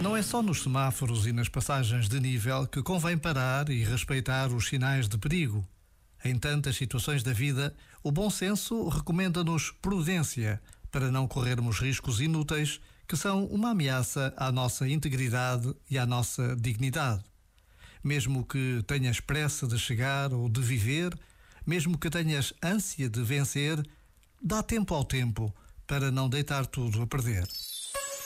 Não é só nos semáforos e nas passagens de nível que convém parar e respeitar os sinais de perigo. Em tantas situações da vida, o bom senso recomenda-nos prudência para não corrermos riscos inúteis que são uma ameaça à nossa integridade e à nossa dignidade. Mesmo que tenhas pressa de chegar ou de viver, mesmo que tenhas ânsia de vencer, dá tempo ao tempo para não deitar tudo a perder.